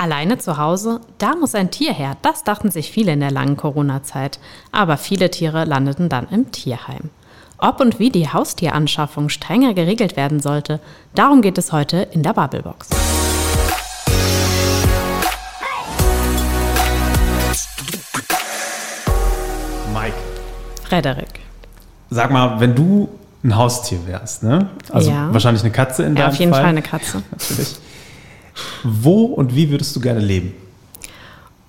Alleine zu Hause, da muss ein Tier her. Das dachten sich viele in der langen Corona-Zeit. Aber viele Tiere landeten dann im Tierheim. Ob und wie die Haustieranschaffung strenger geregelt werden sollte, darum geht es heute in der Bubblebox. Mike. Frederik. Sag mal, wenn du ein Haustier wärst, ne? Also Ja. wahrscheinlich eine Katze in Ja, deinem auf jeden Fall. Fall eine Katze. Natürlich. Wo und wie würdest du gerne leben?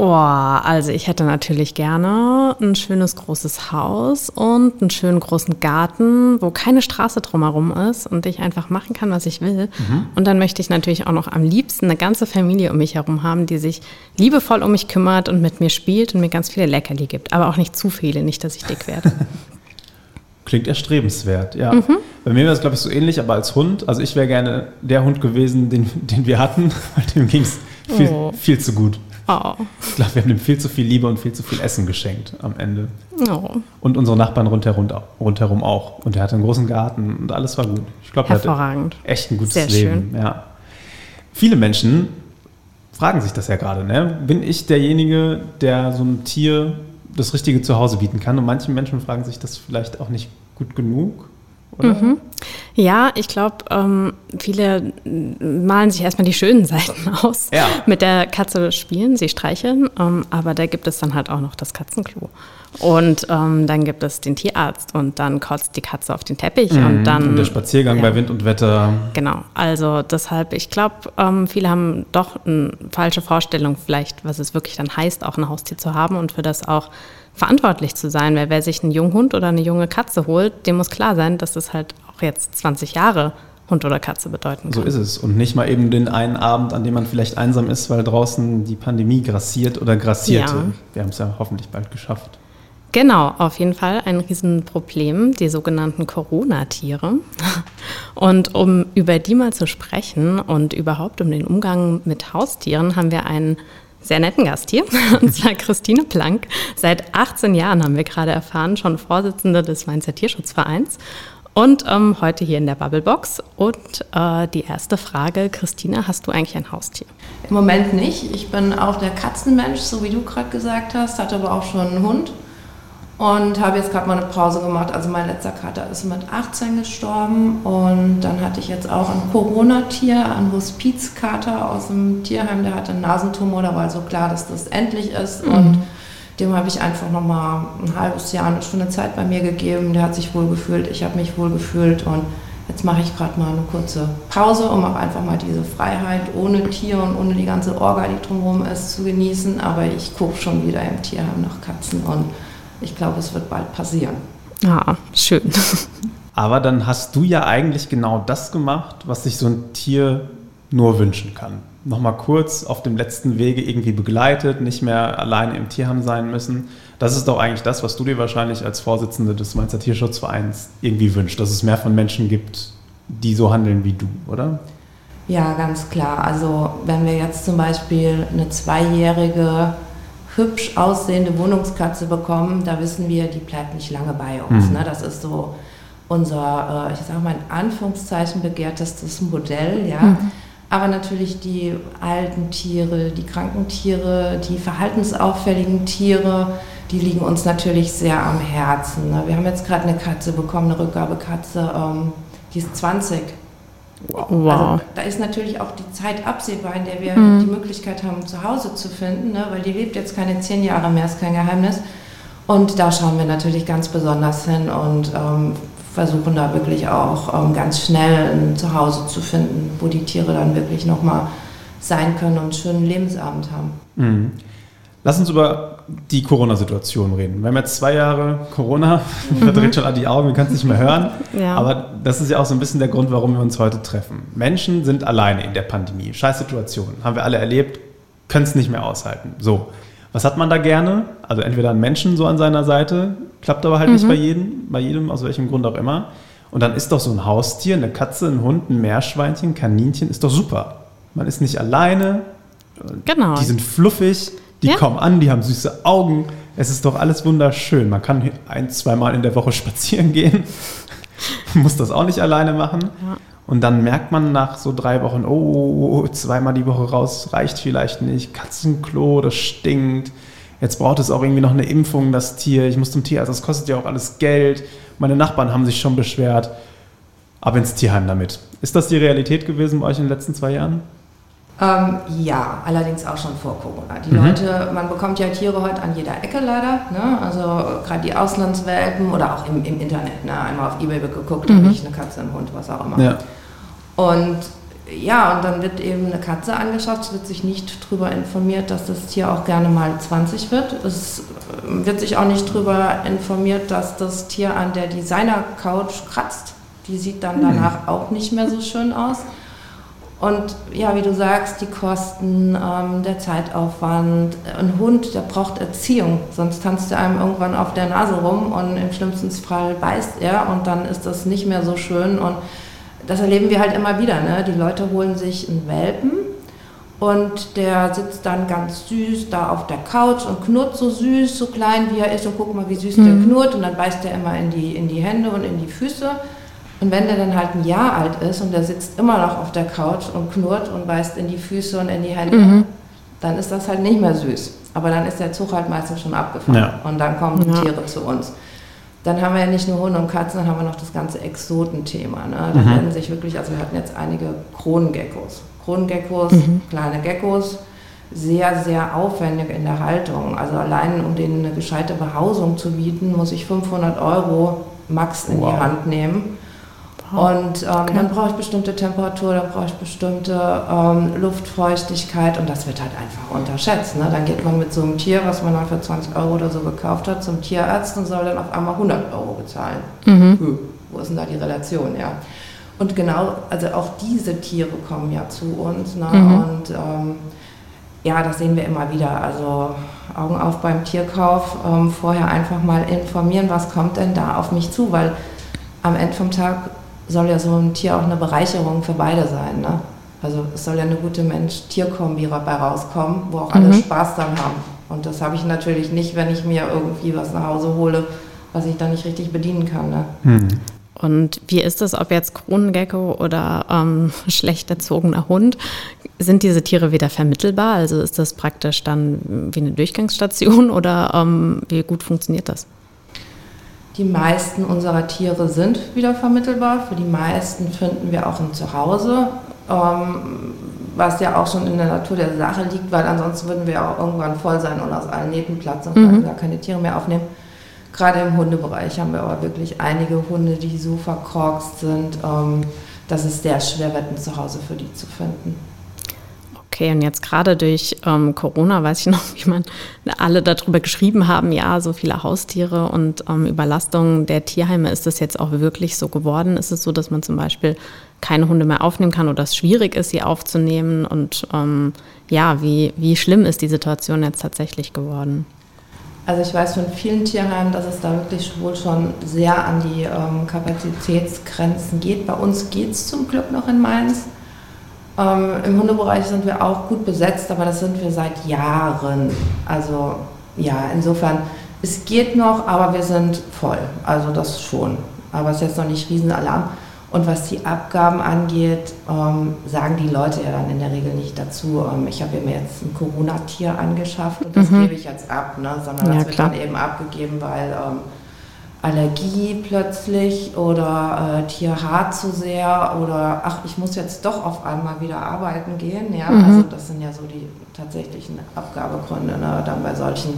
Oh, also ich hätte natürlich gerne ein schönes großes Haus und einen schönen großen Garten, wo keine Straße drumherum ist und ich einfach machen kann, was ich will. Und dann möchte ich natürlich auch noch am liebsten eine ganze Familie um mich herum haben, die sich liebevoll um mich kümmert und mit mir spielt und mir ganz viele Leckerli gibt. Aber auch nicht zu viele, nicht, dass ich dick werde. Klingt erstrebenswert, ja. Mhm. Bei mir wäre es, glaube ich, so ähnlich, aber als Hund. Also ich wäre gerne der Hund gewesen, den, den wir hatten, weil dem ging es viel, Oh. viel zu gut. Oh. Ich glaube, wir haben ihm viel zu viel Liebe und viel zu viel Essen geschenkt am Ende. oh. Und unsere Nachbarn rundherum, rundherum auch. Und er hatte einen großen Garten und alles war gut. Ich glaube, er hatte echt ein gutes Sehr Leben. Ja. Viele Menschen fragen sich das ja gerade. Ne? Bin ich derjenige, der so einem Tier das richtige Zuhause bieten kann? Und manche Menschen fragen sich das vielleicht auch nicht gut genug. Oder? Mhm. Ja, ich glaube, ähm, viele malen sich erstmal die schönen Seiten aus. Ja. Mit der Katze spielen, sie streicheln, ähm, aber da gibt es dann halt auch noch das Katzenklo. Und ähm, dann gibt es den Tierarzt und dann kotzt die Katze auf den Teppich und dann. Mhm. Und der Spaziergang ja. bei Wind und Wetter. Genau, also deshalb, ich glaube, ähm, viele haben doch eine falsche Vorstellung vielleicht, was es wirklich dann heißt, auch ein Haustier zu haben und für das auch verantwortlich zu sein. Weil wer sich einen jungen Hund oder eine junge Katze holt, dem muss klar sein, dass das halt auch jetzt 20 Jahre Hund oder Katze bedeuten So kann. ist es. Und nicht mal eben den einen Abend, an dem man vielleicht einsam ist, weil draußen die Pandemie grassiert oder grassierte. Ja. Wir haben es ja hoffentlich bald geschafft. Genau, auf jeden Fall ein Riesenproblem, die sogenannten Corona-Tiere. Und um über die mal zu sprechen und überhaupt um den Umgang mit Haustieren, haben wir einen sehr netten Gast hier, und zwar Christine Plank. Seit 18 Jahren haben wir gerade erfahren, schon Vorsitzende des Mainzer Tierschutzvereins. Und ähm, heute hier in der Bubblebox. Und äh, die erste Frage, Christine, hast du eigentlich ein Haustier? Im Moment nicht. Ich bin auch der Katzenmensch, so wie du gerade gesagt hast, hatte aber auch schon einen Hund und habe jetzt gerade mal eine Pause gemacht. Also mein letzter Kater ist mit 18 gestorben. Und dann hatte ich jetzt auch ein Corona-Tier, einen Hospizkater aus dem Tierheim, der hatte einen Nasentumor, da war also klar, dass das endlich ist. Und dem habe ich einfach nochmal ein halbes Jahr eine Stunde Zeit bei mir gegeben. Der hat sich wohl gefühlt, ich habe mich wohl gefühlt und jetzt mache ich gerade mal eine kurze Pause, um auch einfach mal diese Freiheit ohne Tier und ohne die ganze Orga, die drumherum ist, zu genießen. Aber ich gucke schon wieder im Tierheim nach Katzen. Und ich glaube, es wird bald passieren. Ah, schön. Aber dann hast du ja eigentlich genau das gemacht, was sich so ein Tier nur wünschen kann. Nochmal kurz auf dem letzten Wege irgendwie begleitet, nicht mehr alleine im Tierheim sein müssen. Das ist doch eigentlich das, was du dir wahrscheinlich als Vorsitzende des Mainzer Tierschutzvereins irgendwie wünscht, dass es mehr von Menschen gibt, die so handeln wie du, oder? Ja, ganz klar. Also wenn wir jetzt zum Beispiel eine zweijährige, hübsch aussehende Wohnungskatze bekommen, da wissen wir, die bleibt nicht lange bei uns. Mhm. Ne? Das ist so unser, äh, ich sage mal in Anführungszeichen, begehrtestes Modell. Ja? Aber natürlich die alten Tiere, die kranken Tiere, die verhaltensauffälligen Tiere, die liegen uns natürlich sehr am Herzen. Ne? Wir haben jetzt gerade eine Katze bekommen, eine Rückgabekatze, ähm, die ist 20. Wow. Also da ist natürlich auch die Zeit absehbar, in der wir die Möglichkeit haben, zu Hause zu finden, ne? weil die lebt jetzt keine zehn Jahre mehr, ist kein Geheimnis. Und da schauen wir natürlich ganz besonders hin und ähm, versuchen da wirklich auch ähm, ganz schnell ein Zuhause zu finden, wo die Tiere dann wirklich nochmal sein können und einen schönen Lebensabend haben. Mhm. Lass uns über die Corona-Situation reden. Wir haben jetzt zwei Jahre Corona, verdreht schon an die Augen, wir können es nicht mehr hören. Ja. Aber das ist ja auch so ein bisschen der Grund, warum wir uns heute treffen. Menschen sind alleine in der Pandemie. Scheiß Situation. Haben wir alle erlebt, können es nicht mehr aushalten. So. Was hat man da gerne? Also entweder einen Menschen so an seiner Seite, klappt aber halt nicht bei jedem, bei jedem, aus welchem Grund auch immer. Und dann ist doch so ein Haustier, eine Katze, ein Hund, ein Meerschweinchen, ein Kaninchen, ist doch super. Man ist nicht alleine, Genau. die sind fluffig, die Ja. kommen an, die haben süße Augen. Es ist doch alles wunderschön. Man kann ein, zweimal in der Woche spazieren gehen, muss das auch nicht alleine machen. Und dann merkt man nach so drei Wochen, oh, zweimal die Woche raus reicht vielleicht nicht. Katzenklo, das stinkt. Jetzt braucht es auch irgendwie noch eine Impfung, das Tier. Ich muss zum Tierarzt, das kostet ja auch alles Geld. Meine Nachbarn haben sich schon beschwert. Ab ins Tierheim damit. Ist das die Realität gewesen bei euch in den letzten zwei Jahren? Ähm, ja, allerdings auch schon vor Corona. Die mhm. Leute, man bekommt ja Tiere heute an jeder Ecke leider. Ne? Also gerade die Auslandswelpen oder auch im, im Internet. Ne? Einmal auf Ebay geguckt, mhm. habe ich eine Katze, einen Hund, was auch immer. Ja. Und ja, und dann wird eben eine Katze angeschafft, es wird sich nicht darüber informiert, dass das Tier auch gerne mal 20 wird. Es äh, wird sich auch nicht darüber informiert, dass das Tier an der Designer-Couch kratzt. Die sieht dann mhm. danach auch nicht mehr so schön aus. Und ja, wie du sagst, die Kosten, ähm, der Zeitaufwand. Ein Hund, der braucht Erziehung, sonst tanzt er einem irgendwann auf der Nase rum und im schlimmsten Fall beißt er und dann ist das nicht mehr so schön. Und das erleben wir halt immer wieder. Ne? Die Leute holen sich einen Welpen und der sitzt dann ganz süß da auf der Couch und knurrt so süß, so klein wie er ist und guck mal, wie süß mhm. der knurrt und dann beißt er immer in die, in die Hände und in die Füße. Und wenn der dann halt ein Jahr alt ist und der sitzt immer noch auf der Couch und knurrt und beißt in die Füße und in die Hände, mhm. dann ist das halt nicht mehr süß. Aber dann ist der Zug halt meistens schon abgefahren ja. und dann kommen die ja. Tiere zu uns. Dann haben wir ja nicht nur Hunde und Katzen, dann haben wir noch das ganze Exotenthema. Ne? Da mhm. werden sich wirklich, also wir hatten jetzt einige Kronengeckos. Kronengeckos, mhm. kleine Geckos, sehr, sehr aufwendig in der Haltung. Also allein um denen eine gescheite Behausung zu bieten, muss ich 500 Euro max in wow. die Hand nehmen. Und ähm, okay. dann brauche ich bestimmte Temperatur, dann brauche ich bestimmte ähm, Luftfeuchtigkeit und das wird halt einfach unterschätzt. Ne? Dann geht man mit so einem Tier, was man dann für 20 Euro oder so gekauft hat, zum Tierarzt und soll dann auf einmal 100 Euro bezahlen. Mhm. Hm, wo ist denn da die Relation? Ja. Und genau, also auch diese Tiere kommen ja zu uns. Ne? Mhm. Und ähm, ja, das sehen wir immer wieder. Also Augen auf beim Tierkauf, ähm, vorher einfach mal informieren, was kommt denn da auf mich zu, weil am Ende vom Tag soll ja so ein Tier auch eine Bereicherung für beide sein. Ne? Also es soll ja eine gute Mensch-Tier-Kombi dabei rauskommen, wo auch alle mhm. Spaß dran haben. Und das habe ich natürlich nicht, wenn ich mir irgendwie was nach Hause hole, was ich dann nicht richtig bedienen kann. Ne? Mhm. Und wie ist es, ob jetzt Kronengecko oder ähm, schlecht erzogener Hund? Sind diese Tiere wieder vermittelbar? Also ist das praktisch dann wie eine Durchgangsstation oder ähm, wie gut funktioniert das? Die meisten unserer Tiere sind wieder vermittelbar. Für die meisten finden wir auch ein Zuhause, ähm, was ja auch schon in der Natur der Sache liegt, weil ansonsten würden wir auch irgendwann voll sein und aus allen Nähten platzen und mhm. gar keine Tiere mehr aufnehmen. Gerade im Hundebereich haben wir aber wirklich einige Hunde, die so verkorkst sind, ähm, dass es sehr schwer wird, ein Zuhause für die zu finden. Okay, und jetzt gerade durch ähm, Corona weiß ich noch, wie man alle darüber geschrieben haben, ja, so viele Haustiere und ähm, Überlastung der Tierheime, ist das jetzt auch wirklich so geworden? Ist es so, dass man zum Beispiel keine Hunde mehr aufnehmen kann oder es schwierig ist, sie aufzunehmen? Und ähm, ja, wie, wie schlimm ist die Situation jetzt tatsächlich geworden? Also ich weiß von vielen Tierheimen, dass es da wirklich wohl schon sehr an die ähm, Kapazitätsgrenzen geht. Bei uns geht es zum Glück noch in Mainz. Ähm, Im Hundebereich sind wir auch gut besetzt, aber das sind wir seit Jahren. Also ja, insofern, es geht noch, aber wir sind voll. Also das schon. Aber es ist jetzt noch nicht Riesenalarm. Und was die Abgaben angeht, ähm, sagen die Leute ja dann in der Regel nicht dazu, ähm, ich habe mir jetzt ein Corona-Tier angeschafft und das mhm. gebe ich jetzt ab, ne? sondern das ja, wird dann eben abgegeben, weil ähm, Allergie plötzlich oder äh, Tier hart zu sehr oder ach, ich muss jetzt doch auf einmal wieder arbeiten gehen. Ja, mhm. also das sind ja so die tatsächlichen Abgabegründe ne, dann bei solchen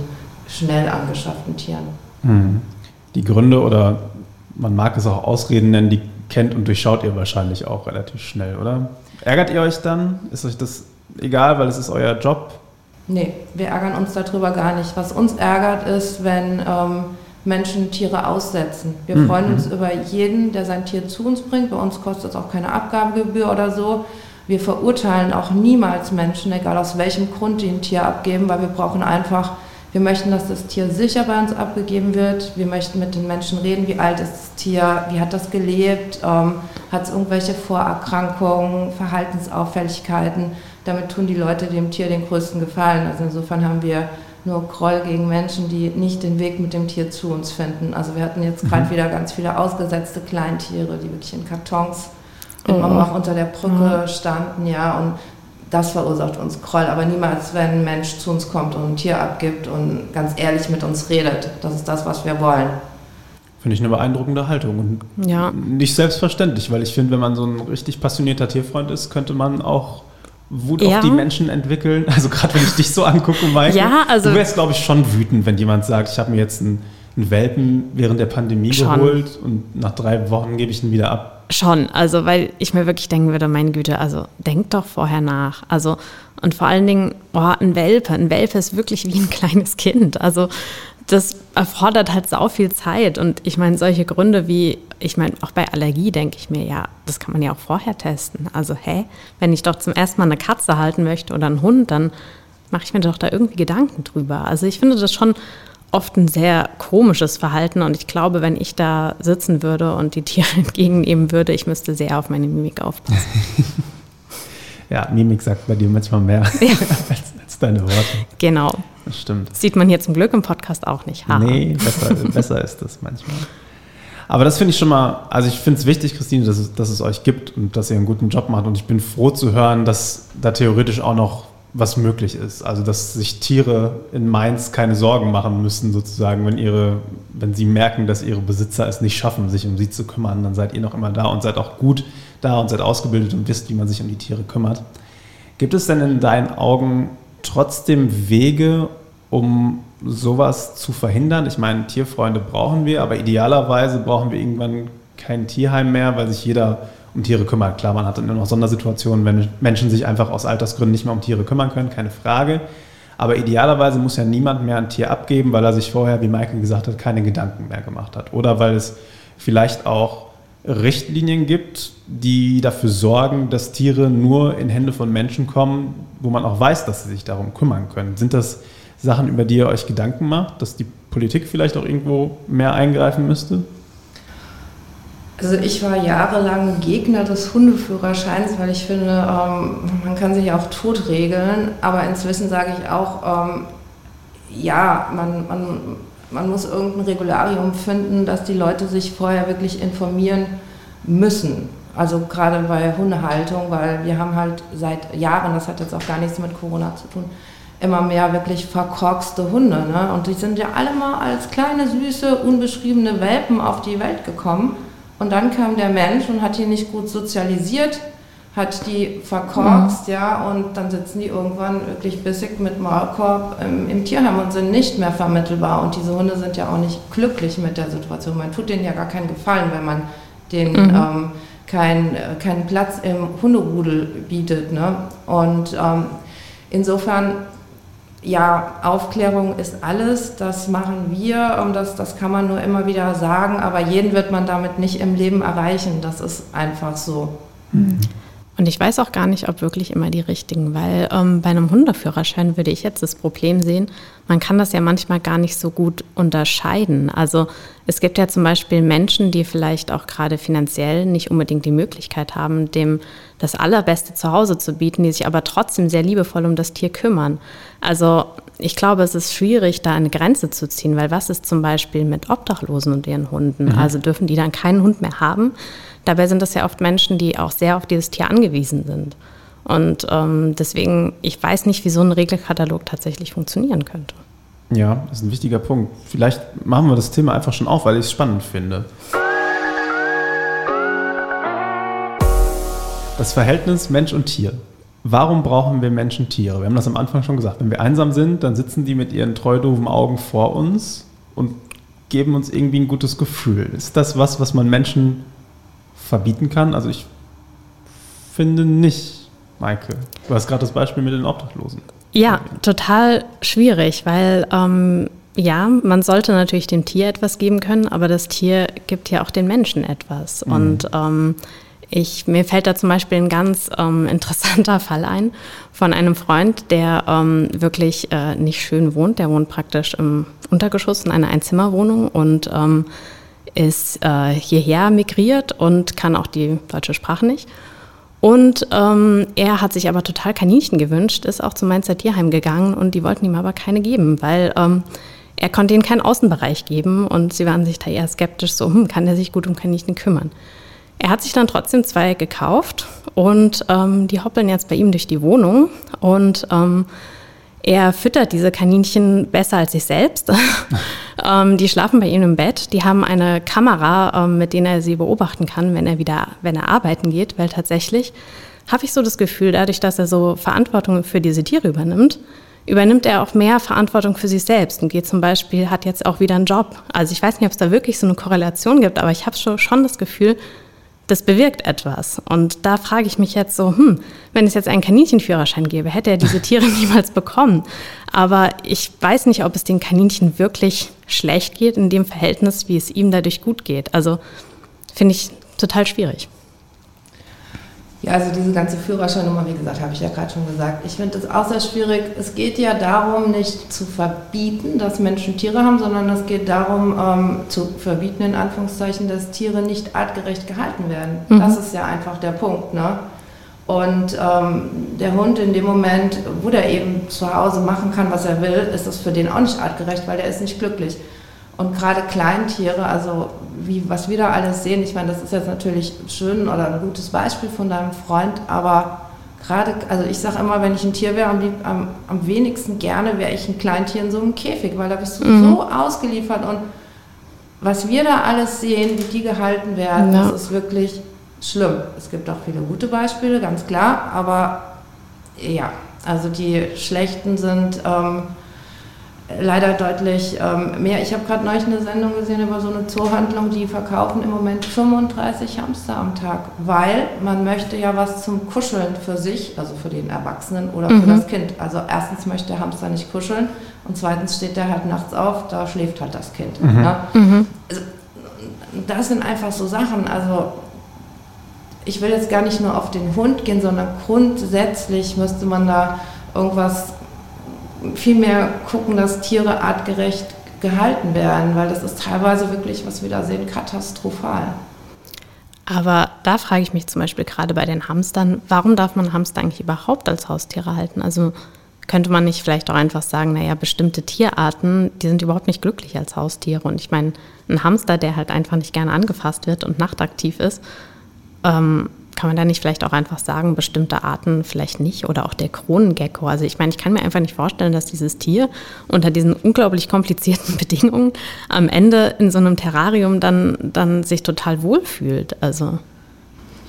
schnell angeschafften Tieren. Mhm. Die Gründe oder man mag es auch Ausreden nennen, die kennt und durchschaut ihr wahrscheinlich auch relativ schnell, oder? Ärgert ihr euch dann? Ist euch das egal, weil es ist euer Job? Nee, wir ärgern uns darüber gar nicht. Was uns ärgert ist, wenn ähm, Menschen Tiere aussetzen. Wir mhm. freuen uns über jeden, der sein Tier zu uns bringt. Bei uns kostet es auch keine Abgabegebühr oder so. Wir verurteilen auch niemals Menschen, egal aus welchem Grund die ein Tier abgeben, weil wir brauchen einfach, wir möchten, dass das Tier sicher bei uns abgegeben wird. Wir möchten mit den Menschen reden, wie alt ist das Tier, wie hat das gelebt, ähm, hat es irgendwelche Vorerkrankungen, Verhaltensauffälligkeiten. Damit tun die Leute dem Tier den größten Gefallen. Also insofern haben wir nur Groll gegen Menschen, die nicht den Weg mit dem Tier zu uns finden. Also wir hatten jetzt gerade mhm. wieder ganz viele ausgesetzte Kleintiere, die wirklich in Kartons wir auch unter der Brücke standen, ja, und das verursacht uns Groll, aber niemals, wenn ein Mensch zu uns kommt und ein Tier abgibt und ganz ehrlich mit uns redet. Das ist das, was wir wollen. Finde ich eine beeindruckende Haltung und ja. nicht selbstverständlich, weil ich finde, wenn man so ein richtig passionierter Tierfreund ist, könnte man auch Wut ja. auf die Menschen entwickeln. Also gerade wenn ich dich so angucke, Mike, ja, also du wärst, glaube ich, schon wütend, wenn jemand sagt, ich habe mir jetzt einen, einen, Welpen während der Pandemie schon. geholt und nach drei Wochen gebe ich ihn wieder ab. Schon, also weil ich mir wirklich denken würde, meine Güte, also denk doch vorher nach. Also und vor allen Dingen, oh, ein Welpe, ein Welpe ist wirklich wie ein kleines Kind. Also das erfordert halt sau viel Zeit. Und ich meine, solche Gründe wie, ich meine, auch bei Allergie denke ich mir, ja, das kann man ja auch vorher testen. Also, hä, wenn ich doch zum ersten Mal eine Katze halten möchte oder einen Hund, dann mache ich mir doch da irgendwie Gedanken drüber. Also ich finde das schon oft ein sehr komisches Verhalten und ich glaube, wenn ich da sitzen würde und die Tiere entgegennehmen würde, ich müsste sehr auf meine Mimik aufpassen. ja, Mimik sagt bei dir manchmal mehr ja. als, als deine Worte. Genau. Das stimmt. Das sieht man hier zum Glück im Podcast auch nicht. Ha. Nee, besser, besser ist das manchmal. Aber das finde ich schon mal, also ich finde es wichtig, Christine, dass es, dass es euch gibt und dass ihr einen guten Job macht. Und ich bin froh zu hören, dass da theoretisch auch noch was möglich ist. Also dass sich Tiere in Mainz keine Sorgen machen müssen, sozusagen, wenn ihre, wenn sie merken, dass ihre Besitzer es nicht schaffen, sich um sie zu kümmern, dann seid ihr noch immer da und seid auch gut da und seid ausgebildet und wisst, wie man sich um die Tiere kümmert. Gibt es denn in deinen Augen trotzdem Wege, um sowas zu verhindern? Ich meine, Tierfreunde brauchen wir, aber idealerweise brauchen wir irgendwann kein Tierheim mehr, weil sich jeder um Tiere kümmert. Klar, man hat dann nur noch Sondersituationen, wenn Menschen sich einfach aus Altersgründen nicht mehr um Tiere kümmern können, keine Frage. Aber idealerweise muss ja niemand mehr ein Tier abgeben, weil er sich vorher, wie Michael gesagt hat, keine Gedanken mehr gemacht hat. Oder weil es vielleicht auch Richtlinien gibt, die dafür sorgen, dass Tiere nur in Hände von Menschen kommen, wo man auch weiß, dass sie sich darum kümmern können. Sind das Sachen, über die ihr euch Gedanken macht, dass die Politik vielleicht auch irgendwo mehr eingreifen müsste? Also ich war jahrelang Gegner des Hundeführerscheins, weil ich finde, ähm, man kann sich auch tot regeln. Aber inzwischen sage ich auch, ähm, ja, man, man man muss irgendein Regularium finden, dass die Leute sich vorher wirklich informieren müssen. Also gerade bei Hundehaltung, weil wir haben halt seit Jahren, das hat jetzt auch gar nichts mit Corona zu tun, immer mehr wirklich verkorkste Hunde. Ne? Und die sind ja alle mal als kleine, süße, unbeschriebene Welpen auf die Welt gekommen. Und dann kam der Mensch und hat die nicht gut sozialisiert hat die verkorkst, mhm. ja, und dann sitzen die irgendwann wirklich bissig mit Maulkorb im, im, Tierheim und sind nicht mehr vermittelbar. Und diese Hunde sind ja auch nicht glücklich mit der Situation. Man tut denen ja gar keinen Gefallen, wenn man denen mhm. ähm, keinen kein Platz im Hunderudel bietet. Ne? Und ähm, insofern, ja, Aufklärung ist alles, das machen wir, und das, das kann man nur immer wieder sagen, aber jeden wird man damit nicht im Leben erreichen. Das ist einfach so. Mhm. Und ich weiß auch gar nicht, ob wirklich immer die richtigen, weil ähm, bei einem Hundeführerschein würde ich jetzt das Problem sehen, man kann das ja manchmal gar nicht so gut unterscheiden. Also es gibt ja zum Beispiel Menschen, die vielleicht auch gerade finanziell nicht unbedingt die Möglichkeit haben, dem das Allerbeste zu Hause zu bieten, die sich aber trotzdem sehr liebevoll um das Tier kümmern. Also ich glaube, es ist schwierig, da eine Grenze zu ziehen, weil was ist zum Beispiel mit Obdachlosen und ihren Hunden? Mhm. Also dürfen die dann keinen Hund mehr haben? Dabei sind das ja oft Menschen, die auch sehr auf dieses Tier angewiesen sind. Und ähm, deswegen, ich weiß nicht, wie so ein Regelkatalog tatsächlich funktionieren könnte. Ja, das ist ein wichtiger Punkt. Vielleicht machen wir das Thema einfach schon auf, weil ich es spannend finde. Das Verhältnis Mensch und Tier. Warum brauchen wir Menschen Tiere? Wir haben das am Anfang schon gesagt. Wenn wir einsam sind, dann sitzen die mit ihren treu doofen Augen vor uns und geben uns irgendwie ein gutes Gefühl. Ist das was, was man Menschen verbieten kann? Also ich finde nicht, Maike. Du hast gerade das Beispiel mit den Obdachlosen. Ja, total schwierig, weil ähm, ja, man sollte natürlich dem Tier etwas geben können, aber das Tier gibt ja auch den Menschen etwas. Mhm. Und ähm, ich, mir fällt da zum Beispiel ein ganz ähm, interessanter Fall ein von einem Freund, der ähm, wirklich äh, nicht schön wohnt. Der wohnt praktisch im Untergeschoss in einer Einzimmerwohnung und ähm, ist äh, hierher migriert und kann auch die deutsche Sprache nicht. Und ähm, er hat sich aber total Kaninchen gewünscht, ist auch zum Mainzer Tierheim gegangen und die wollten ihm aber keine geben, weil ähm, er konnte ihnen keinen Außenbereich geben und sie waren sich da eher skeptisch, so hm, kann er sich gut um Kaninchen kümmern. Er hat sich dann trotzdem zwei gekauft und ähm, die hoppeln jetzt bei ihm durch die Wohnung und ähm, er füttert diese Kaninchen besser als sich selbst. ähm, die schlafen bei ihm im Bett. Die haben eine Kamera, ähm, mit der er sie beobachten kann, wenn er wieder, wenn er arbeiten geht, weil tatsächlich habe ich so das Gefühl, dadurch, dass er so Verantwortung für diese Tiere übernimmt, übernimmt er auch mehr Verantwortung für sich selbst und geht zum Beispiel, hat jetzt auch wieder einen Job. Also ich weiß nicht, ob es da wirklich so eine Korrelation gibt, aber ich habe schon, schon das Gefühl, das bewirkt etwas. Und da frage ich mich jetzt so, hm, wenn es jetzt einen Kaninchenführerschein gäbe, hätte er diese Tiere niemals bekommen. Aber ich weiß nicht, ob es den Kaninchen wirklich schlecht geht in dem Verhältnis, wie es ihm dadurch gut geht. Also finde ich total schwierig. Ja, also diese ganze Führerscheinnummer, wie gesagt, habe ich ja gerade schon gesagt. Ich finde es auch sehr schwierig. Es geht ja darum, nicht zu verbieten, dass Menschen Tiere haben, sondern es geht darum, ähm, zu verbieten, in Anführungszeichen, dass Tiere nicht artgerecht gehalten werden. Mhm. Das ist ja einfach der Punkt. Ne? Und ähm, der Hund in dem Moment, wo der eben zu Hause machen kann, was er will, ist das für den auch nicht artgerecht, weil der ist nicht glücklich. Und gerade Kleintiere, also wie, was wir da alles sehen, ich meine, das ist jetzt natürlich schön oder ein gutes Beispiel von deinem Freund, aber gerade, also ich sage immer, wenn ich ein Tier wäre, am, am, am, wenigsten gerne wäre ich ein Kleintier in so einem Käfig, weil da bist du mhm. so ausgeliefert und was wir da alles sehen, wie die gehalten werden, ja. das ist wirklich schlimm. Es gibt auch viele gute Beispiele, ganz klar, aber ja, also die schlechten sind... Ähm, leider deutlich ähm, mehr. Ich habe gerade neulich eine Sendung gesehen über so eine Zoohandlung, die verkaufen im Moment 35 Hamster am Tag, weil man möchte ja was zum Kuscheln für sich, also für den Erwachsenen oder mhm. für das Kind. Also erstens möchte der Hamster nicht kuscheln und zweitens steht der halt nachts auf, da schläft halt das Kind. Mhm. Ne? Mhm. Also, das sind einfach so Sachen, also ich will jetzt gar nicht nur auf den Hund gehen, sondern grundsätzlich müsste man da irgendwas viel mehr gucken, dass Tiere artgerecht gehalten werden, weil das ist teilweise wirklich, was wir da sehen, katastrophal. Aber da frage ich mich zum Beispiel gerade bei den Hamstern, warum darf man Hamster eigentlich überhaupt als Haustiere halten? Also könnte man nicht vielleicht auch einfach sagen, naja, bestimmte Tierarten, die sind überhaupt nicht glücklich als Haustiere. Und ich meine, ein Hamster, der halt einfach nicht gerne angefasst wird und nachtaktiv ist, ähm, kann man da nicht vielleicht auch einfach sagen, bestimmte Arten vielleicht nicht oder auch der Kronengecko? Also ich meine, ich kann mir einfach nicht vorstellen, dass dieses Tier unter diesen unglaublich komplizierten Bedingungen am Ende in so einem Terrarium dann, dann sich total wohlfühlt. Also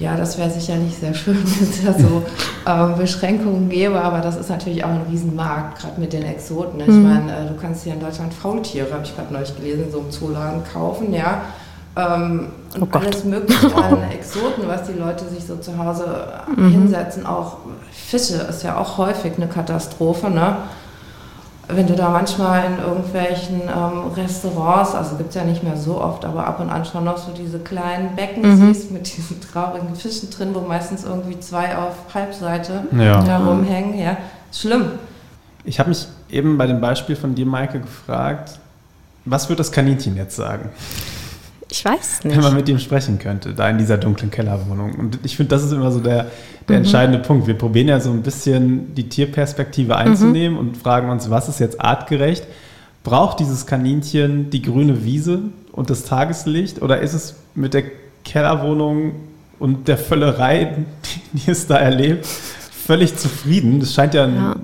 ja, das wäre sicherlich sehr schön, wenn es da so äh, Beschränkungen gäbe, aber das ist natürlich auch ein Riesenmarkt, gerade mit den Exoten. Ich mhm. meine, äh, du kannst hier in Deutschland Faultiere, habe ich gerade neulich gelesen, so im Zooladen kaufen, ja. Ähm, und oh alles Mögliche an Exoten, was die Leute sich so zu Hause mhm. hinsetzen. Auch Fische ist ja auch häufig eine Katastrophe. Ne? Wenn du da manchmal in irgendwelchen ähm, Restaurants, also gibt es ja nicht mehr so oft, aber ab und an schon noch so diese kleinen Becken mhm. siehst mit diesen traurigen Fischen drin, wo meistens irgendwie zwei auf Halbseite ja. herumhängen. Ja, schlimm. Ich habe mich eben bei dem Beispiel von dir, Maike, gefragt, was wird das Kaninchen jetzt sagen? Ich weiß nicht. Wenn man mit ihm sprechen könnte, da in dieser dunklen Kellerwohnung. Und ich finde, das ist immer so der, der mhm. entscheidende Punkt. Wir probieren ja so ein bisschen die Tierperspektive einzunehmen mhm. und fragen uns, was ist jetzt artgerecht? Braucht dieses Kaninchen die grüne Wiese und das Tageslicht oder ist es mit der Kellerwohnung und der Völlerei, die, die es da erlebt, völlig zufrieden? Das scheint ja, ja.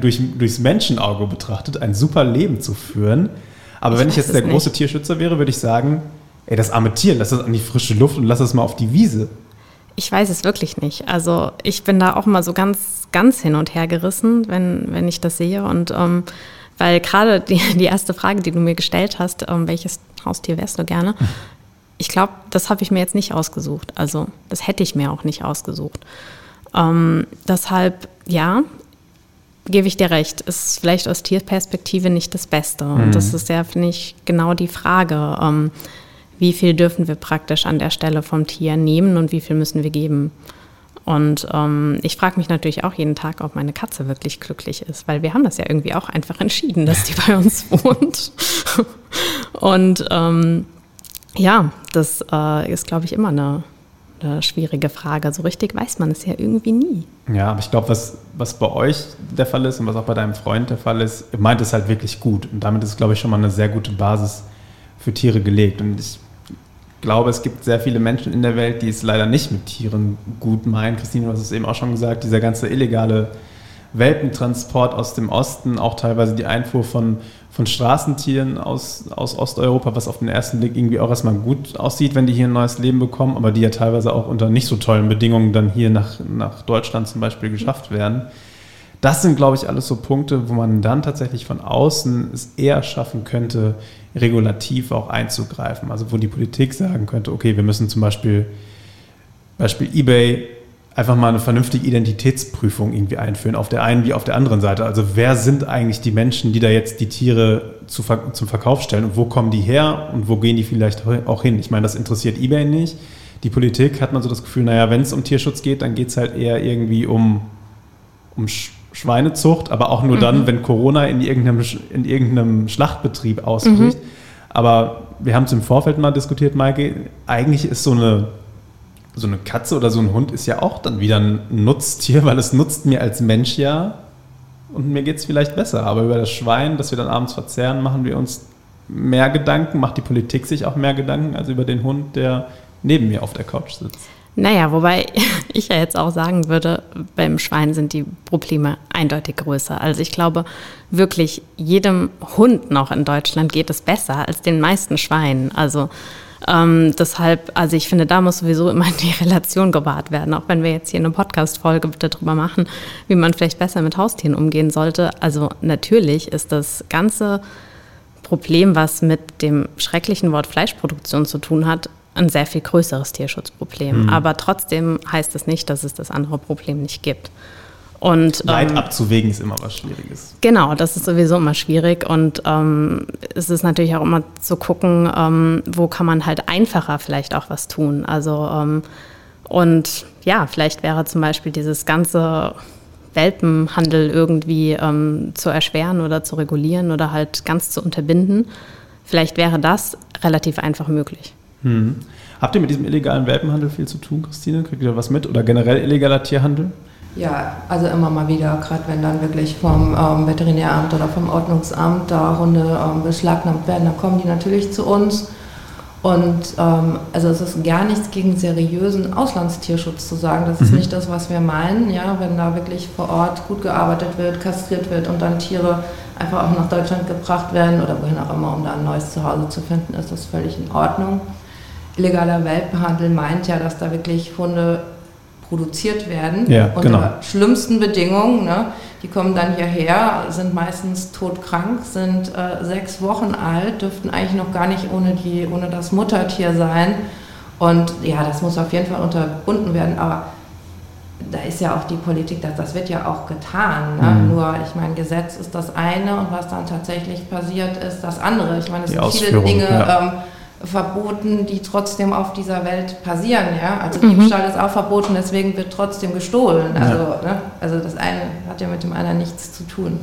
Durch, durchs Menschenauge betrachtet ein super Leben zu führen. Aber ich wenn ich jetzt der große nicht. Tierschützer wäre, würde ich sagen, ey, das arme Tier, lass es an die frische Luft und lass es mal auf die Wiese. Ich weiß es wirklich nicht. Also ich bin da auch mal so ganz, ganz hin und her gerissen, wenn, wenn ich das sehe. Und ähm, weil gerade die, die erste Frage, die du mir gestellt hast, ähm, welches Haustier wärst du gerne? Ich glaube, das habe ich mir jetzt nicht ausgesucht. Also das hätte ich mir auch nicht ausgesucht. Ähm, deshalb, ja, gebe ich dir recht, ist vielleicht aus Tierperspektive nicht das Beste. Mhm. Und das ist ja, finde ich, genau die Frage, ähm, wie viel dürfen wir praktisch an der Stelle vom Tier nehmen und wie viel müssen wir geben. Und ähm, ich frage mich natürlich auch jeden Tag, ob meine Katze wirklich glücklich ist, weil wir haben das ja irgendwie auch einfach entschieden, dass die bei uns wohnt. und ähm, ja, das äh, ist, glaube ich, immer eine eine schwierige Frage. So richtig weiß man es ja irgendwie nie. Ja, aber ich glaube, was, was bei euch der Fall ist und was auch bei deinem Freund der Fall ist, ihr meint es halt wirklich gut. Und damit ist, glaube ich, schon mal eine sehr gute Basis für Tiere gelegt. Und ich glaube, es gibt sehr viele Menschen in der Welt, die es leider nicht mit Tieren gut meinen. Christine, du hast es eben auch schon gesagt, dieser ganze illegale Welpentransport aus dem Osten, auch teilweise die Einfuhr von, von Straßentieren aus, aus Osteuropa, was auf den ersten Blick irgendwie auch erstmal gut aussieht, wenn die hier ein neues Leben bekommen, aber die ja teilweise auch unter nicht so tollen Bedingungen dann hier nach, nach Deutschland zum Beispiel geschafft werden. Das sind, glaube ich, alles so Punkte, wo man dann tatsächlich von außen es eher schaffen könnte, regulativ auch einzugreifen. Also wo die Politik sagen könnte, okay, wir müssen zum Beispiel, Beispiel eBay, einfach mal eine vernünftige Identitätsprüfung irgendwie einführen, auf der einen wie auf der anderen Seite. Also wer sind eigentlich die Menschen, die da jetzt die Tiere zu, zum Verkauf stellen und wo kommen die her und wo gehen die vielleicht auch hin? Ich meine, das interessiert eBay nicht. Die Politik hat man so das Gefühl, naja, wenn es um Tierschutz geht, dann geht es halt eher irgendwie um, um Schweinezucht, aber auch nur mhm. dann, wenn Corona in irgendeinem, in irgendeinem Schlachtbetrieb ausbricht. Mhm. Aber wir haben es im Vorfeld mal diskutiert, Maike. Eigentlich ist so eine, so eine Katze oder so ein Hund ist ja auch dann wieder ein Nutztier, weil es nutzt mir als Mensch ja und mir geht es vielleicht besser. Aber über das Schwein, das wir dann abends verzehren, machen wir uns mehr Gedanken, macht die Politik sich auch mehr Gedanken als über den Hund, der neben mir auf der Couch sitzt. Naja, wobei ich ja jetzt auch sagen würde, beim Schwein sind die Probleme eindeutig größer. Also ich glaube, wirklich jedem Hund noch in Deutschland geht es besser als den meisten Schweinen. Also ähm, deshalb, also ich finde, da muss sowieso immer die Relation gewahrt werden, auch wenn wir jetzt hier eine Podcast-Folge darüber machen, wie man vielleicht besser mit Haustieren umgehen sollte. Also natürlich ist das ganze Problem, was mit dem schrecklichen Wort Fleischproduktion zu tun hat, ein sehr viel größeres Tierschutzproblem. Mhm. Aber trotzdem heißt es nicht, dass es das andere Problem nicht gibt. Und, Leid ähm, abzuwägen ist immer was Schwieriges. Genau, das ist sowieso immer schwierig. Und ähm, es ist natürlich auch immer zu gucken, ähm, wo kann man halt einfacher vielleicht auch was tun. Also ähm, und ja, vielleicht wäre zum Beispiel dieses ganze Welpenhandel irgendwie ähm, zu erschweren oder zu regulieren oder halt ganz zu unterbinden. Vielleicht wäre das relativ einfach möglich. Hm. Habt ihr mit diesem illegalen Welpenhandel viel zu tun, Christine? Kriegt ihr da was mit? Oder generell illegaler Tierhandel? Ja, also immer mal wieder, gerade wenn dann wirklich vom ähm, Veterinäramt oder vom Ordnungsamt da Hunde ähm, beschlagnahmt werden, dann kommen die natürlich zu uns. Und ähm, also es ist gar nichts gegen seriösen Auslandstierschutz zu sagen. Das ist mhm. nicht das, was wir meinen. Ja, wenn da wirklich vor Ort gut gearbeitet wird, kastriert wird und dann Tiere einfach auch nach Deutschland gebracht werden oder wohin auch immer, um da ein neues Zuhause zu finden, ist das völlig in Ordnung illegaler Welpenhandel meint ja, dass da wirklich Hunde produziert werden ja, unter genau. schlimmsten Bedingungen. Ne? Die kommen dann hierher, sind meistens todkrank, sind äh, sechs Wochen alt, dürften eigentlich noch gar nicht ohne, die, ohne das Muttertier sein. Und ja, das muss auf jeden Fall unterbunden werden, aber da ist ja auch die Politik, das, das wird ja auch getan. Ne? Mhm. Nur, ich meine, Gesetz ist das eine und was dann tatsächlich passiert, ist das andere. Ich meine, es sind viele Dinge. Ja. Ähm, verboten, die trotzdem auf dieser Welt passieren. Ja? Also mhm. Diebstahl ist auch verboten, deswegen wird trotzdem gestohlen. Also, ja. ne? also das eine hat ja mit dem anderen nichts zu tun.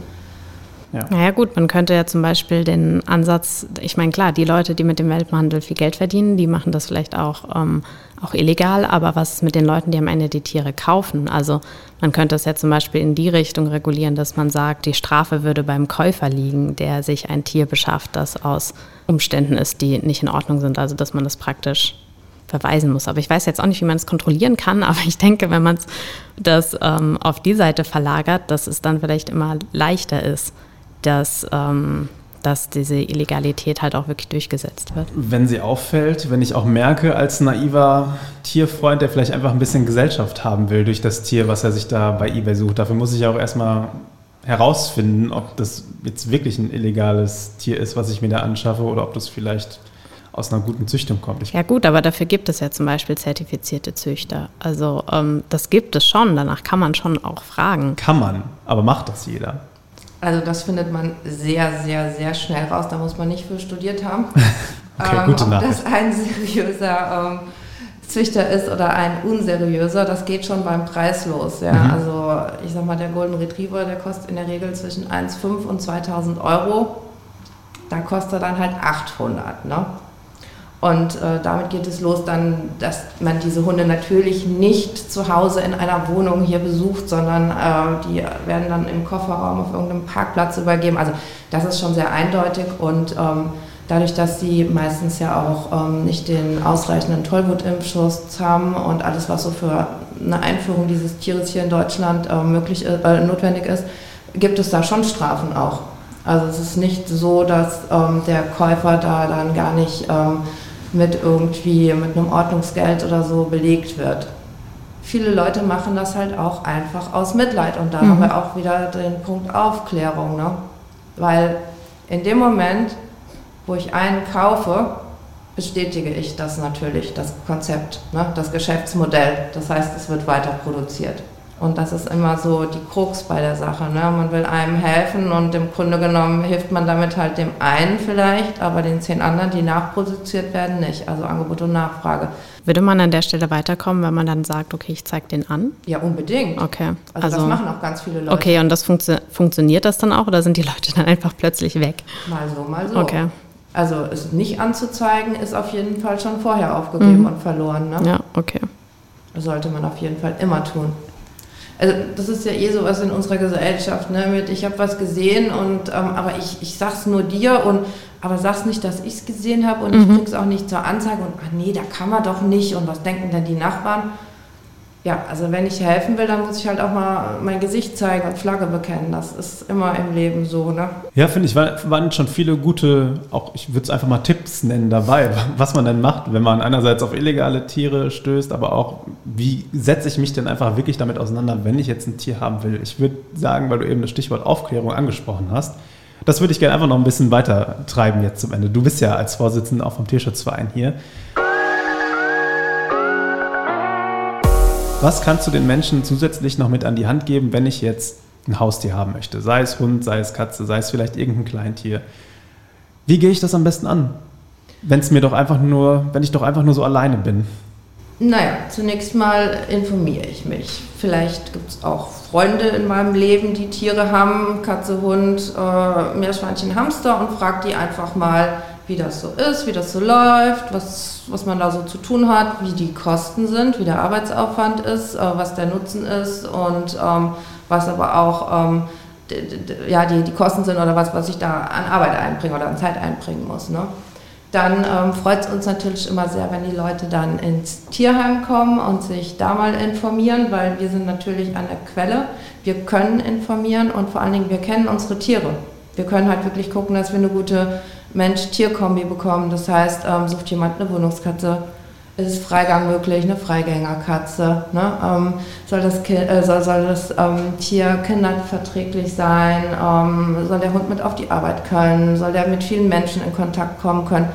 Ja. Naja gut, man könnte ja zum Beispiel den Ansatz, ich meine klar, die Leute, die mit dem Welpenhandel viel Geld verdienen, die machen das vielleicht auch, ähm, auch illegal, aber was ist mit den Leuten, die am Ende die Tiere kaufen? Also man könnte es ja zum Beispiel in die Richtung regulieren, dass man sagt, die Strafe würde beim Käufer liegen, der sich ein Tier beschafft, das aus Umständen ist, die nicht in Ordnung sind, also dass man das praktisch verweisen muss. Aber ich weiß jetzt auch nicht, wie man es kontrollieren kann, aber ich denke, wenn man das ähm, auf die Seite verlagert, dass es dann vielleicht immer leichter ist, dass, ähm, dass diese Illegalität halt auch wirklich durchgesetzt wird. Wenn sie auffällt, wenn ich auch merke, als naiver Tierfreund, der vielleicht einfach ein bisschen Gesellschaft haben will durch das Tier, was er sich da bei eBay sucht, dafür muss ich ja auch erstmal herausfinden, ob das jetzt wirklich ein illegales Tier ist, was ich mir da anschaffe, oder ob das vielleicht aus einer guten Züchtung kommt. Ich ja gut, aber dafür gibt es ja zum Beispiel zertifizierte Züchter. Also ähm, das gibt es schon, danach kann man schon auch fragen. Kann man, aber macht das jeder? Also das findet man sehr, sehr, sehr schnell raus. Da muss man nicht für studiert haben. okay, ähm, gute Nachricht. Ob das ein seriöser ähm, Züchter ist oder ein unseriöser, das geht schon beim Preis los. Ja? Mhm. Also ich sag mal, der Golden Retriever, der kostet in der Regel zwischen 1,5 und 2000 Euro. Da kostet er dann halt 800. Ne? Und äh, damit geht es los dann, dass man diese Hunde natürlich nicht zu Hause in einer Wohnung hier besucht, sondern äh, die werden dann im Kofferraum auf irgendeinem Parkplatz übergeben. Also das ist schon sehr eindeutig und ähm, dadurch, dass sie meistens ja auch ähm, nicht den ausreichenden Tollwutimpfschutz haben und alles, was so für eine Einführung dieses Tieres hier in Deutschland äh, möglich, äh, notwendig ist, gibt es da schon Strafen auch. Also es ist nicht so, dass ähm, der Käufer da dann gar nicht ähm, mit irgendwie mit einem Ordnungsgeld oder so belegt wird. Viele Leute machen das halt auch einfach aus Mitleid und da mhm. haben wir auch wieder den Punkt Aufklärung, ne? weil in dem Moment, wo ich einen kaufe, bestätige ich das natürlich, das Konzept, ne, das Geschäftsmodell. Das heißt, es wird weiter produziert. Und das ist immer so die Krux bei der Sache. Ne? Man will einem helfen und im Grunde genommen hilft man damit halt dem einen vielleicht, aber den zehn anderen, die nachproduziert werden, nicht. Also Angebot und Nachfrage. Würde man an der Stelle weiterkommen, wenn man dann sagt, okay, ich zeige den an? Ja, unbedingt. Okay. Also, also das machen auch ganz viele Leute. Okay, und das funktio funktioniert das dann auch oder sind die Leute dann einfach plötzlich weg? Mal so, mal so. Okay. Also es nicht anzuzeigen, ist auf jeden Fall schon vorher aufgegeben mhm. und verloren. Ne? Ja, okay. Das sollte man auf jeden Fall immer tun. Also das ist ja eh sowas in unserer Gesellschaft, ne? Mit ich habe was gesehen und ähm, aber ich, ich sag's nur dir und aber sag's nicht, dass ich es gesehen habe und mhm. ich bring's auch nicht zur Anzeige und ach nee, da kann man doch nicht und was denken denn die Nachbarn? Ja, also wenn ich helfen will, dann muss ich halt auch mal mein Gesicht zeigen und Flagge bekennen. Das ist immer im Leben so, ne? Ja, finde ich, waren schon viele gute, auch ich würde es einfach mal Tipps nennen dabei, was man denn macht, wenn man einerseits auf illegale Tiere stößt, aber auch, wie setze ich mich denn einfach wirklich damit auseinander, wenn ich jetzt ein Tier haben will? Ich würde sagen, weil du eben das Stichwort Aufklärung angesprochen hast, das würde ich gerne einfach noch ein bisschen weiter treiben jetzt zum Ende. Du bist ja als Vorsitzender auch vom Tierschutzverein hier. Was kannst du den Menschen zusätzlich noch mit an die Hand geben, wenn ich jetzt ein Haustier haben möchte? Sei es Hund, sei es Katze, sei es vielleicht irgendein Kleintier. Wie gehe ich das am besten an? Wenn es mir doch einfach nur, wenn ich doch einfach nur so alleine bin. Naja, zunächst mal informiere ich mich. Vielleicht gibt es auch Freunde in meinem Leben, die Tiere haben, Katze, Hund, äh, Meerschweinchen, Hamster und frage die einfach mal, wie das so ist, wie das so läuft, was, was man da so zu tun hat, wie die Kosten sind, wie der Arbeitsaufwand ist, äh, was der Nutzen ist und ähm, was aber auch ähm, ja, die, die Kosten sind oder was, was ich da an Arbeit einbringe oder an Zeit einbringen muss. Ne? Dann ähm, freut es uns natürlich immer sehr, wenn die Leute dann ins Tierheim kommen und sich da mal informieren, weil wir sind natürlich an der Quelle. Wir können informieren und vor allen Dingen wir kennen unsere Tiere. Wir können halt wirklich gucken, dass wir eine gute Mensch-Tier-Kombi bekommen. Das heißt, ähm, sucht jemand eine Wohnungskatze, ist Freigang möglich, eine Freigängerkatze. Ne? Ähm, soll das, kind, äh, soll, soll das ähm, Tier kinderverträglich sein? Ähm, soll der Hund mit auf die Arbeit können? Soll der mit vielen Menschen in Kontakt kommen können?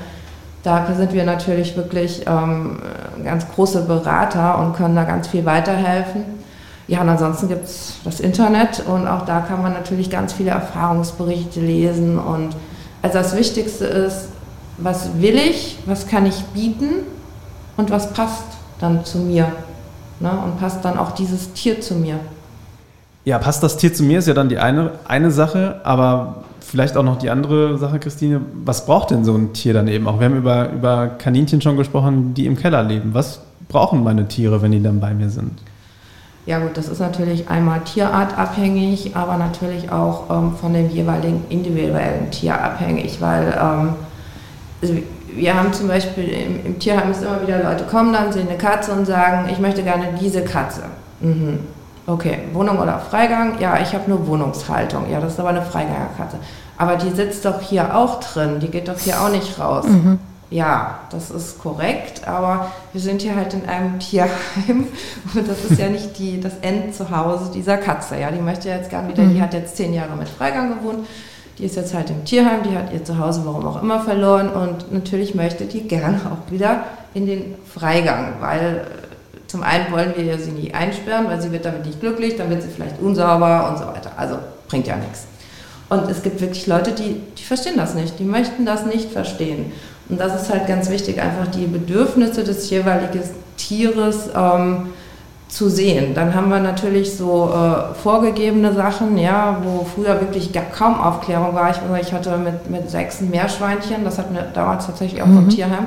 Da sind wir natürlich wirklich ähm, ganz große Berater und können da ganz viel weiterhelfen. Ja, und ansonsten gibt es das Internet und auch da kann man natürlich ganz viele Erfahrungsberichte lesen und also das Wichtigste ist, was will ich, was kann ich bieten und was passt dann zu mir. Ne? Und passt dann auch dieses Tier zu mir. Ja, passt das Tier zu mir, ist ja dann die eine, eine Sache, aber vielleicht auch noch die andere Sache, Christine. Was braucht denn so ein Tier dann eben auch? Wir haben über, über Kaninchen schon gesprochen, die im Keller leben. Was brauchen meine Tiere, wenn die dann bei mir sind? Ja gut, das ist natürlich einmal tierartabhängig, aber natürlich auch ähm, von dem jeweiligen individuellen Tier abhängig, weil ähm, also wir haben zum Beispiel im, im, Tierheim ist immer wieder Leute kommen dann, sehen eine Katze und sagen, ich möchte gerne diese Katze. Mhm. Okay, Wohnung oder Freigang? Ja, ich habe nur Wohnungshaltung. Ja, das ist aber eine Freigängerkatze. Aber die sitzt doch hier auch drin, die geht doch hier auch nicht raus. Mhm. Ja, das ist korrekt, aber wir sind hier halt in einem Tierheim und das ist ja nicht die, das Endzuhause dieser Katze. Ja, die möchte jetzt gar wieder, die mhm. hat jetzt zehn Jahre mit Freigang gewohnt, die ist jetzt halt im Tierheim, die hat ihr Zuhause warum auch immer verloren und natürlich möchte die gerne auch wieder in den Freigang, weil äh, zum einen wollen wir sie nie einsperren, weil sie wird damit nicht glücklich, dann wird sie vielleicht unsauber und so weiter. Also bringt ja nichts. Und es gibt wirklich Leute, die, die verstehen das nicht, die möchten das nicht verstehen. Und das ist halt ganz wichtig, einfach die Bedürfnisse des jeweiligen Tieres ähm, zu sehen. Dann haben wir natürlich so äh, vorgegebene Sachen, ja, wo früher wirklich gar kaum Aufklärung war. Ich, ich hatte mit, mit sechs Meerschweinchen, das hatten wir damals tatsächlich auch mhm. vom Tierheim,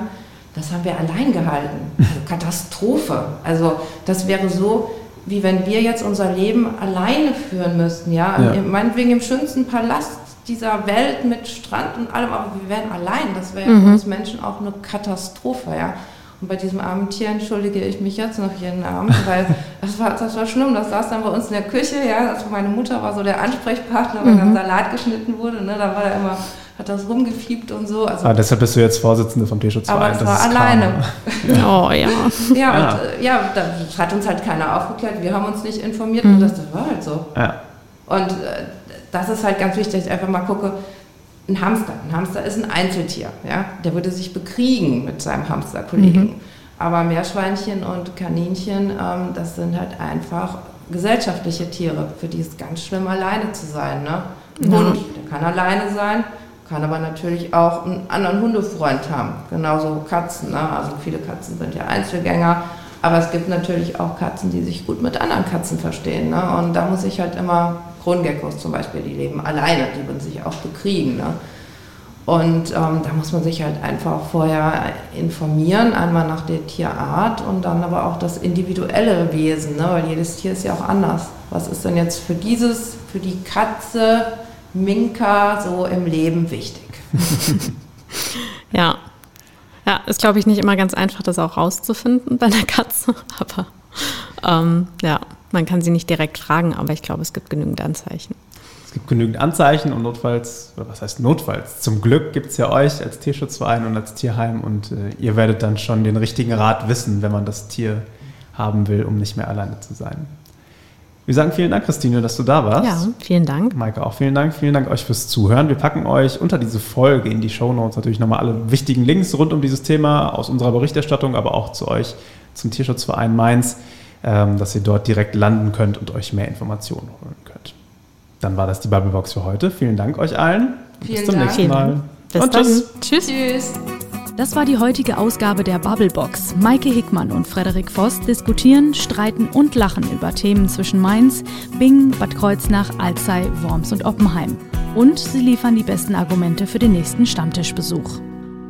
das haben wir allein gehalten. Also Katastrophe. Also das wäre so, wie wenn wir jetzt unser Leben alleine führen müssten, ja, ja. meinetwegen im schönsten Palast dieser Welt mit Strand und allem, aber wir wären allein. Das wäre ja mhm. für uns Menschen auch eine Katastrophe, ja. Und bei diesem armen Tier entschuldige ich mich jetzt noch jeden Abend, weil das war, das war schlimm. Das saß dann bei uns in der Küche, ja. Also meine Mutter war so der Ansprechpartner, wenn mhm. dann Salat geschnitten wurde, ne. Da war er immer, hat das rumgefiebt und so. Also, ah, deshalb bist du jetzt Vorsitzende vom Tierschutzverein. Aber es war alleine. Ja. Oh ja. Ja, ja. und äh, ja, das hat uns halt keiner aufgeklärt. Wir haben uns nicht informiert mhm. und das, das war halt so. Ja. Und äh, das ist halt ganz wichtig, dass ich einfach mal gucke, ein Hamster. Ein Hamster ist ein Einzeltier. Ja? Der würde sich bekriegen mit seinem Hamsterkollegen. Mhm. Aber Meerschweinchen und Kaninchen, ähm, das sind halt einfach gesellschaftliche Tiere, für die ist ganz schlimm, alleine zu sein. Ne? Ein ja. Hund, der kann alleine sein, kann aber natürlich auch einen anderen Hundefreund haben. Genauso Katzen. Ne? Also viele Katzen sind ja Einzelgänger. Aber es gibt natürlich auch Katzen, die sich gut mit anderen Katzen verstehen. Ne? Und da muss ich halt immer Krongeckos zum Beispiel, die leben alleine, die würden sich auch bekriegen. Ne? Und ähm, da muss man sich halt einfach vorher informieren, einmal nach der Tierart und dann aber auch das individuelle Wesen, ne? weil jedes Tier ist ja auch anders. Was ist denn jetzt für dieses, für die Katze, Minka so im Leben wichtig? ja. Ja, ist glaube ich nicht immer ganz einfach, das auch rauszufinden bei einer Katze, aber ähm, ja. Man kann sie nicht direkt fragen, aber ich glaube, es gibt genügend Anzeichen. Es gibt genügend Anzeichen und notfalls, oder was heißt notfalls? Zum Glück gibt es ja euch als Tierschutzverein und als Tierheim und äh, ihr werdet dann schon den richtigen Rat wissen, wenn man das Tier haben will, um nicht mehr alleine zu sein. Wir sagen vielen Dank, Christine, dass du da warst. Ja, vielen Dank. Maike auch vielen Dank. Vielen Dank euch fürs Zuhören. Wir packen euch unter diese Folge in die Show Notes natürlich nochmal alle wichtigen Links rund um dieses Thema aus unserer Berichterstattung, aber auch zu euch zum Tierschutzverein Mainz. Ähm, dass ihr dort direkt landen könnt und euch mehr Informationen holen könnt. Dann war das die Bubblebox für heute. Vielen Dank euch allen. Vielen Bis zum Dank. nächsten Mal. Bis und tschüss. tschüss. Tschüss. Das war die heutige Ausgabe der Bubblebox. Maike Hickmann und Frederik Voss diskutieren, streiten und lachen über Themen zwischen Mainz, Bingen, Bad Kreuznach, Alzey, Worms und Oppenheim. Und sie liefern die besten Argumente für den nächsten Stammtischbesuch.